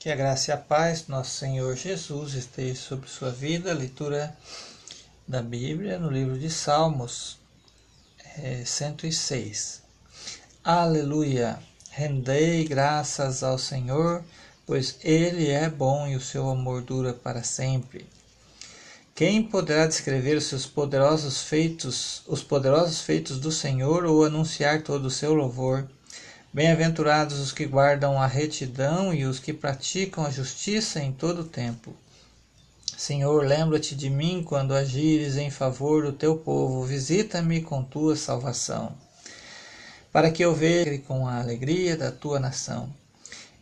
Que a graça e a paz do nosso Senhor Jesus esteja sobre sua vida. Leitura da Bíblia no livro de Salmos é, 106. Aleluia! Rendei graças ao Senhor, pois Ele é bom e o seu amor dura para sempre. Quem poderá descrever os seus poderosos feitos, os poderosos feitos do Senhor ou anunciar todo o seu louvor? Bem-aventurados os que guardam a retidão e os que praticam a justiça em todo o tempo. Senhor, lembra-te de mim quando agires em favor do teu povo, visita-me com tua salvação, para que eu veja com a alegria da tua nação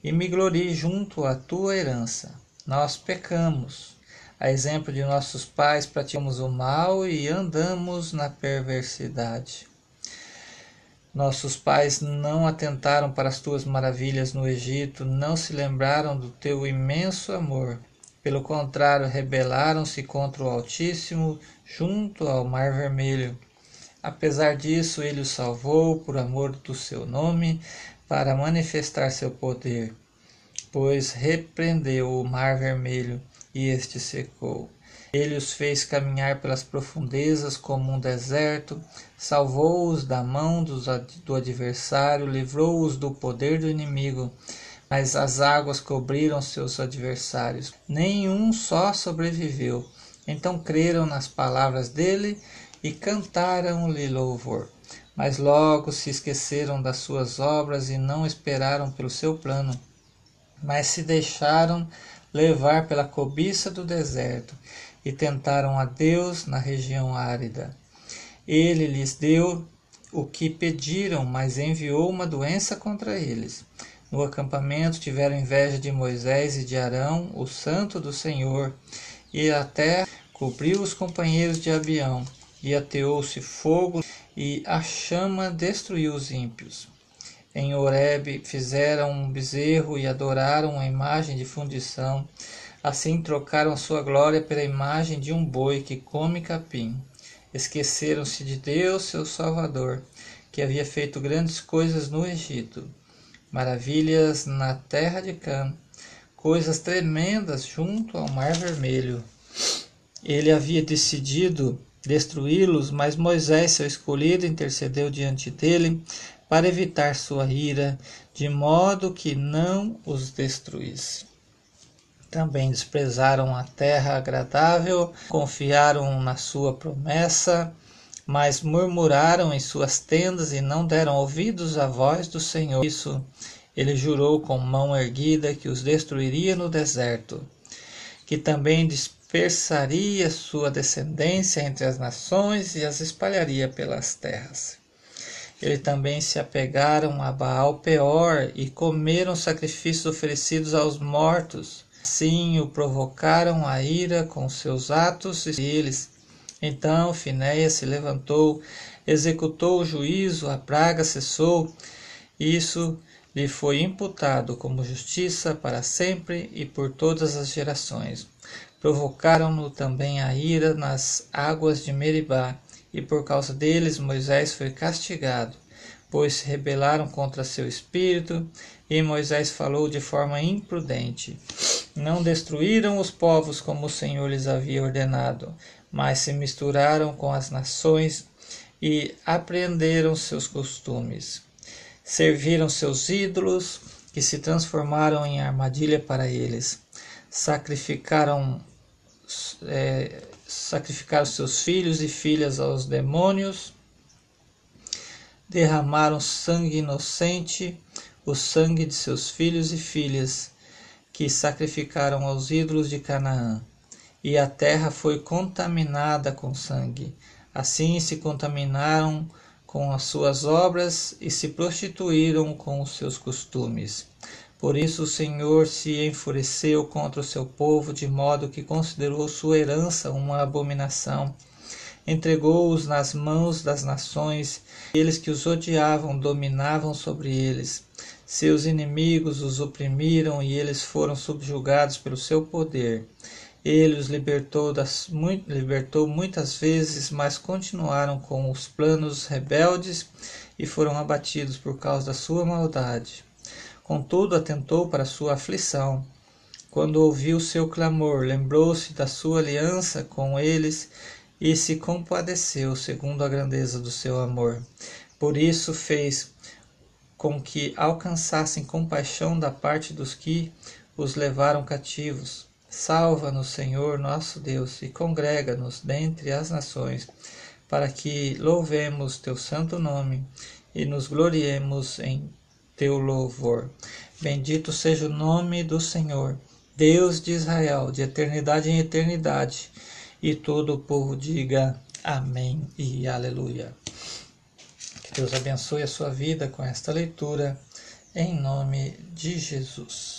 e me glorie junto à tua herança. Nós pecamos, a exemplo de nossos pais, praticamos o mal e andamos na perversidade. Nossos pais não atentaram para as tuas maravilhas no Egito, não se lembraram do teu imenso amor. Pelo contrário, rebelaram-se contra o Altíssimo junto ao Mar Vermelho. Apesar disso, ele os salvou por amor do seu nome, para manifestar seu poder, pois repreendeu o Mar Vermelho e este secou. Ele os fez caminhar pelas profundezas como um deserto, salvou-os da mão do adversário, livrou-os do poder do inimigo. Mas as águas cobriram seus adversários. Nenhum só sobreviveu. Então creram nas palavras dele e cantaram-lhe louvor. Mas logo se esqueceram das suas obras e não esperaram pelo seu plano, mas se deixaram levar pela cobiça do deserto e tentaram a Deus na região árida. Ele lhes deu o que pediram, mas enviou uma doença contra eles. No acampamento tiveram inveja de Moisés e de Arão, o santo do Senhor, e a terra cobriu os companheiros de Abião, e ateou-se fogo, e a chama destruiu os ímpios. Em Horebe fizeram um bezerro e adoraram uma imagem de fundição. Assim trocaram sua glória pela imagem de um boi que come capim. Esqueceram-se de Deus, seu Salvador, que havia feito grandes coisas no Egito, maravilhas na terra de Cã, coisas tremendas junto ao Mar Vermelho. Ele havia decidido destruí-los, mas Moisés, seu escolhido, intercedeu diante dele para evitar sua ira, de modo que não os destruísse. Também desprezaram a terra agradável, confiaram na sua promessa, mas murmuraram em suas tendas e não deram ouvidos à voz do Senhor. Isso ele jurou com mão erguida que os destruiria no deserto, que também dispersaria sua descendência entre as nações e as espalharia pelas terras. Eles também se apegaram a Baal Peor e comeram sacrifícios oferecidos aos mortos Sim, o provocaram a ira com seus atos e eles. Então Finéia se levantou, executou o juízo, a praga cessou. Isso lhe foi imputado como justiça para sempre e por todas as gerações. Provocaram-no também a ira nas águas de Meribá, e por causa deles Moisés foi castigado pois se rebelaram contra seu espírito, e Moisés falou de forma imprudente. Não destruíram os povos como o Senhor lhes havia ordenado, mas se misturaram com as nações e apreenderam seus costumes. Serviram seus ídolos, que se transformaram em armadilha para eles. Sacrificaram, é, sacrificaram seus filhos e filhas aos demônios derramaram sangue inocente, o sangue de seus filhos e filhas, que sacrificaram aos ídolos de Canaã. E a terra foi contaminada com sangue. Assim se contaminaram com as suas obras e se prostituíram com os seus costumes. Por isso o Senhor se enfureceu contra o seu povo, de modo que considerou sua herança uma abominação entregou-os nas mãos das nações, eles que os odiavam dominavam sobre eles. Seus inimigos os oprimiram e eles foram subjugados pelo seu poder. Ele os libertou, das, muito, libertou muitas vezes, mas continuaram com os planos rebeldes e foram abatidos por causa da sua maldade. Contudo, atentou para sua aflição quando ouviu seu clamor, lembrou-se da sua aliança com eles e se compadeceu segundo a grandeza do seu amor. Por isso fez com que alcançassem compaixão da parte dos que os levaram cativos. Salva-nos, Senhor nosso Deus, e congrega-nos dentre as nações, para que louvemos teu santo nome e nos gloriemos em teu louvor. Bendito seja o nome do Senhor, Deus de Israel, de eternidade em eternidade. E todo o povo diga amém e aleluia. Deus abençoe a sua vida com esta leitura, em nome de Jesus.